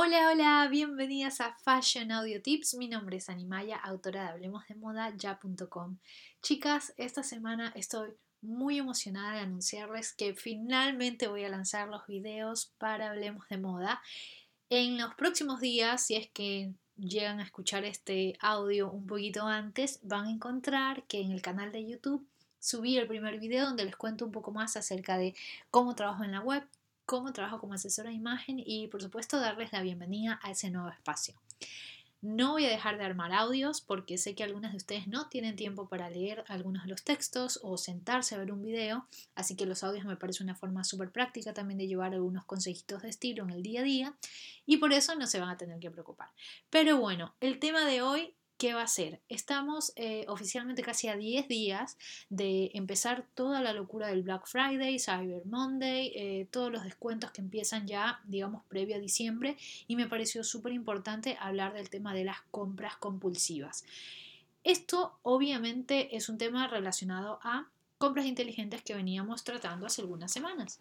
Hola, hola, bienvenidas a Fashion Audio Tips. Mi nombre es Animaya, autora de Hablemos de Moda ya.com. Chicas, esta semana estoy muy emocionada de anunciarles que finalmente voy a lanzar los videos para Hablemos de Moda. En los próximos días, si es que llegan a escuchar este audio un poquito antes, van a encontrar que en el canal de YouTube subí el primer video donde les cuento un poco más acerca de cómo trabajo en la web, cómo trabajo como asesora de imagen y por supuesto darles la bienvenida a ese nuevo espacio. No voy a dejar de armar audios porque sé que algunas de ustedes no tienen tiempo para leer algunos de los textos o sentarse a ver un video, así que los audios me parece una forma súper práctica también de llevar algunos consejitos de estilo en el día a día y por eso no se van a tener que preocupar. Pero bueno, el tema de hoy ¿Qué va a ser? Estamos eh, oficialmente casi a 10 días de empezar toda la locura del Black Friday, Cyber Monday, eh, todos los descuentos que empiezan ya, digamos, previo a diciembre y me pareció súper importante hablar del tema de las compras compulsivas. Esto obviamente es un tema relacionado a compras inteligentes que veníamos tratando hace algunas semanas.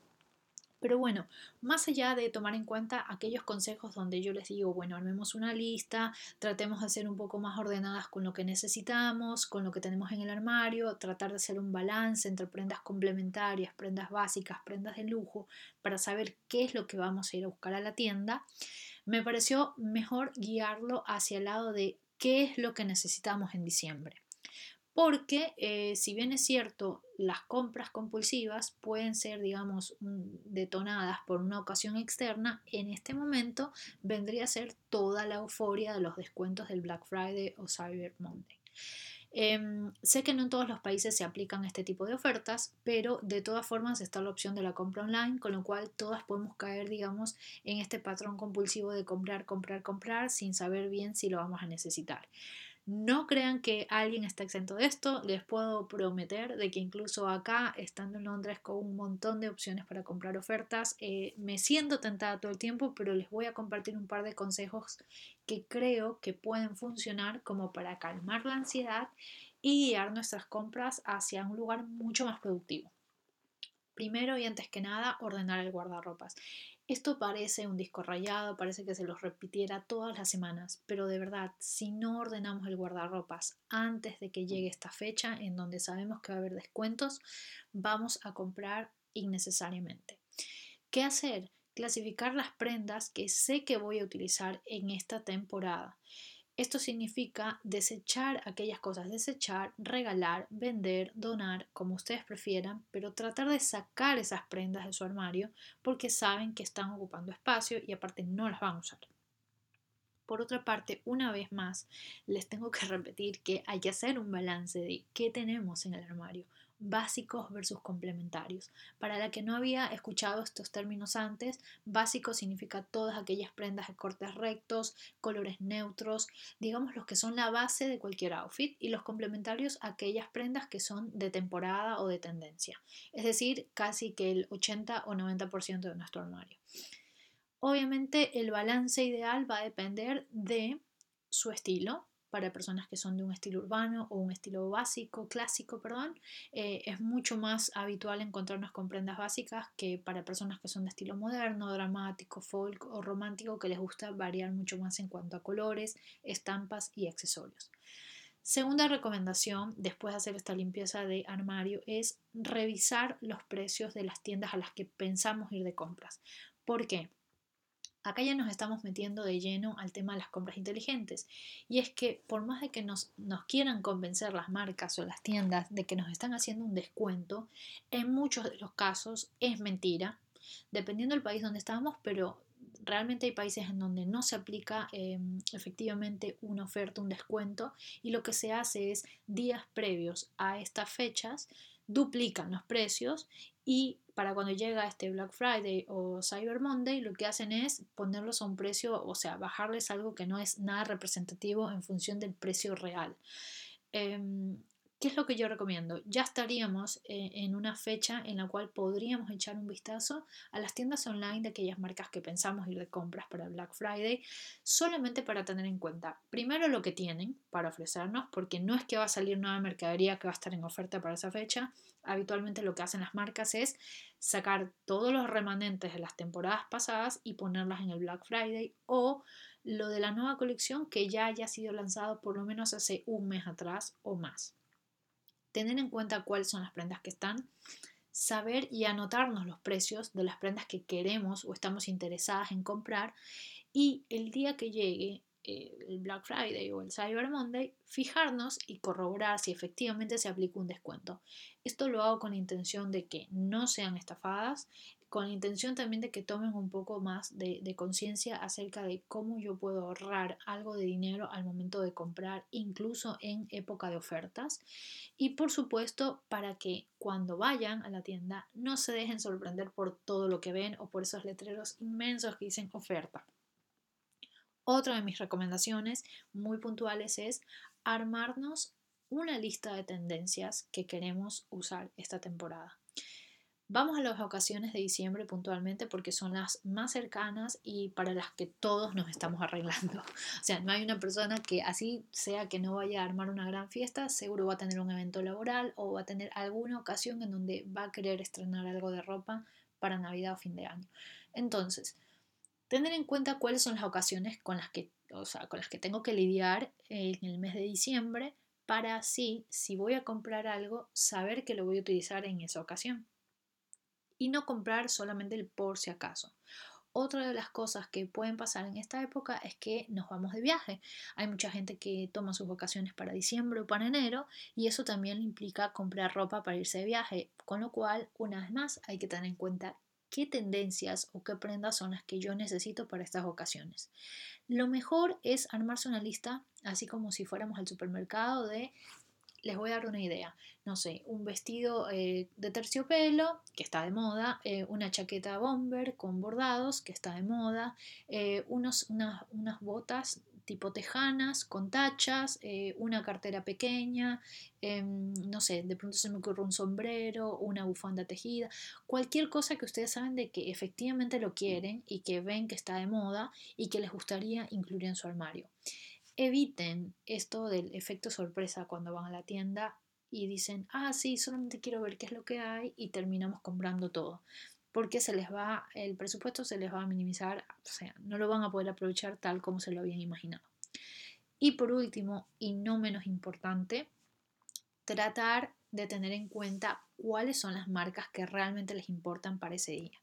Pero bueno, más allá de tomar en cuenta aquellos consejos donde yo les digo, bueno, armemos una lista, tratemos de ser un poco más ordenadas con lo que necesitamos, con lo que tenemos en el armario, tratar de hacer un balance entre prendas complementarias, prendas básicas, prendas de lujo, para saber qué es lo que vamos a ir a buscar a la tienda, me pareció mejor guiarlo hacia el lado de qué es lo que necesitamos en diciembre. Porque eh, si bien es cierto, las compras compulsivas pueden ser, digamos, detonadas por una ocasión externa, en este momento vendría a ser toda la euforia de los descuentos del Black Friday o Cyber Monday. Em, sé que no en todos los países se aplican este tipo de ofertas, pero de todas formas está la opción de la compra online, con lo cual todas podemos caer, digamos, en este patrón compulsivo de comprar, comprar, comprar sin saber bien si lo vamos a necesitar. No crean que alguien está exento de esto, les puedo prometer de que incluso acá, estando en Londres con un montón de opciones para comprar ofertas, eh, me siento tentada todo el tiempo, pero les voy a compartir un par de consejos que creo que pueden funcionar como para calmar la ansiedad y guiar nuestras compras hacia un lugar mucho más productivo. Primero y antes que nada, ordenar el guardarropas. Esto parece un disco rayado, parece que se los repitiera todas las semanas, pero de verdad, si no ordenamos el guardarropas antes de que llegue esta fecha en donde sabemos que va a haber descuentos, vamos a comprar innecesariamente. ¿Qué hacer? Clasificar las prendas que sé que voy a utilizar en esta temporada. Esto significa desechar aquellas cosas, desechar, regalar, vender, donar, como ustedes prefieran, pero tratar de sacar esas prendas de su armario porque saben que están ocupando espacio y aparte no las van a usar. Por otra parte, una vez más, les tengo que repetir que hay que hacer un balance de qué tenemos en el armario básicos versus complementarios. Para la que no había escuchado estos términos antes, básico significa todas aquellas prendas de cortes rectos, colores neutros, digamos los que son la base de cualquier outfit, y los complementarios aquellas prendas que son de temporada o de tendencia, es decir, casi que el 80 o 90% de nuestro armario. Obviamente el balance ideal va a depender de su estilo, para personas que son de un estilo urbano o un estilo básico, clásico, perdón, eh, es mucho más habitual encontrarnos con prendas básicas que para personas que son de estilo moderno, dramático, folk o romántico, que les gusta variar mucho más en cuanto a colores, estampas y accesorios. Segunda recomendación, después de hacer esta limpieza de armario, es revisar los precios de las tiendas a las que pensamos ir de compras. ¿Por qué? Acá ya nos estamos metiendo de lleno al tema de las compras inteligentes. Y es que por más de que nos, quieran convencer las marcas o las tiendas de que nos están haciendo un descuento, en muchos de los casos es mentira, dependiendo del país donde estamos, pero realmente hay países en donde no se aplica em, efectivamente una oferta, un descuento, y lo que se hace es días previos a estas fechas, duplican los precios y para cuando llega este Black Friday o Cyber Monday, lo que hacen es ponerlos a un precio, o sea, bajarles algo que no es nada representativo en función del precio real. Em, ¿Qué es lo que yo recomiendo? Ya estaríamos eh, en una fecha en la cual podríamos echar un vistazo a las tiendas online de aquellas marcas que pensamos ir de compras para Black Friday, solamente para tener en cuenta primero lo que tienen para ofrecernos, porque no es que va a salir nueva mercadería que va a estar en oferta para esa fecha. Habitualmente lo que hacen las marcas es sacar todos los remanentes de las temporadas pasadas y ponerlas en el Black Friday o lo de la nueva colección que ya haya sido lanzado por lo menos hace un mes atrás o más tener en cuenta cuáles son las prendas que están, saber y anotarnos los precios de las prendas que queremos o estamos interesadas en comprar y el día que llegue eh, el Black Friday o el Cyber Monday, fijarnos y corroborar si efectivamente se aplica un descuento. Esto lo hago con la intención de que no sean estafadas con la intención también de que tomen un poco más de, conciencia acerca de cómo yo puedo ahorrar algo de dinero al momento de comprar, incluso en época de ofertas. Y por supuesto, para que cuando vayan a la tienda no se dejen sorprender por todo lo que ven o por esos letreros inmensos que dicen oferta. Otra de mis recomendaciones muy puntuales es armarnos una lista de tendencias que queremos usar esta temporada. Vamos a las ocasiones de diciembre puntualmente porque son las más cercanas y para las que todos nos estamos arreglando. O sea, no hay una persona que así sea que no vaya a armar una gran fiesta, seguro va a tener un evento laboral o va a tener alguna ocasión en donde va a querer estrenar algo de ropa para Navidad o fin de año. Entonces, tener en cuenta cuáles son las ocasiones con las que, o sea, con las que tengo que lidiar en el mes de diciembre para así, si voy a comprar algo, saber que lo voy a utilizar en esa ocasión y no comprar solamente el por si acaso. Otra de las cosas que pueden pasar en esta época es que nos vamos de viaje. Hay mucha gente que toma sus vacaciones para diciembre o para enero y eso también implica comprar ropa para irse de viaje, con lo cual, una vez más, hay que tener en cuenta qué tendencias o qué prendas son las que yo necesito para estas ocasiones. Lo mejor es armarse una lista, así como si fuéramos al supermercado, de les voy a dar una idea. No sé, un vestido eh, de terciopelo, que está de moda, eh, una chaqueta bomber con bordados, que está de moda, eh, unos, unas botas tipo tejanas, con tachas, una cartera pequeña, em, no sé, de pronto se me ocurre un sombrero, una bufanda tejida, cualquier cosa que ustedes saben de que efectivamente lo quieren y que ven que está de moda y que les gustaría incluir en su armario eviten esto del efecto sorpresa cuando van a la tienda y dicen, ah, sí, solamente quiero ver qué es lo que hay y terminamos comprando todo. Porque se les va, el presupuesto se les va a minimizar, o sea, no lo van a poder aprovechar tal como se lo habían imaginado. Y por último, y no menos importante, tratar de tener en cuenta cuáles son las marcas que realmente les importan para ese día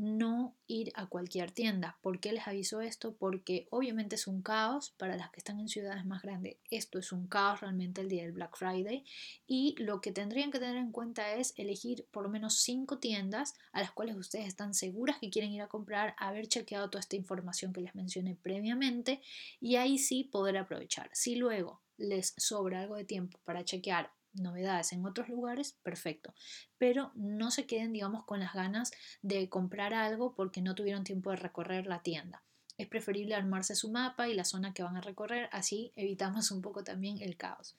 no ir a cualquier tienda. ¿Por qué les aviso esto? Porque obviamente es un caos para las que están en ciudades más grandes. Esto es un caos realmente el día del Black Friday y lo que tendrían que tener en cuenta es elegir por lo menos cinco tiendas a las cuales ustedes están seguras que quieren ir a comprar, haber chequeado toda esta información que les mencioné previamente y ahí sí poder aprovechar. Si luego les sobra algo de tiempo para chequear novedades en otros lugares, perfecto. Pero no se queden, digamos, con las ganas de comprar algo porque no tuvieron tiempo de recorrer la tienda. Es preferible armarse su mapa y la zona que van a recorrer, así evitamos un poco también el caos.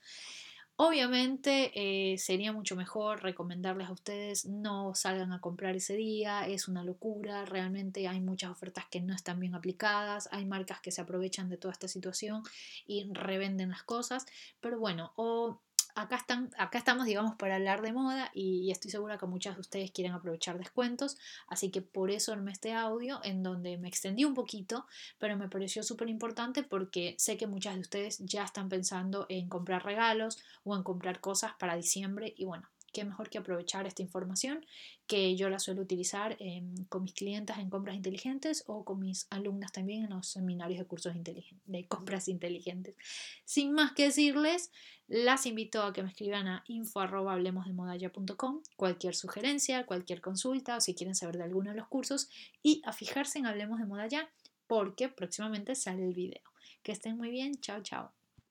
Obviamente eh, sería mucho mejor recomendarles a ustedes no salgan a comprar ese día, es una locura, realmente hay muchas ofertas que no están bien aplicadas, hay marcas que se aprovechan de toda esta situación y revenden las cosas, pero bueno, o acá, están, acá estamos, digamos, para hablar de moda y, estoy segura que muchas de ustedes quieren aprovechar descuentos, así que por eso armé este audio en donde me extendí un poquito, pero me pareció súper importante porque sé que muchas de ustedes ya están pensando en comprar regalos o en comprar cosas para diciembre y bueno, qué mejor que aprovechar esta información que yo la suelo utilizar con mis clientes en compras inteligentes o con mis alumnas también en los seminarios de cursos de compras inteligentes. Sin más que decirles, las invito a que me escriban a info.hablemosdemodaya.com cualquier sugerencia, cualquier consulta o si quieren saber de alguno de los cursos y a fijarse en Hablemos de Moda Ya porque próximamente sale el video. Que estén muy bien, chao chao.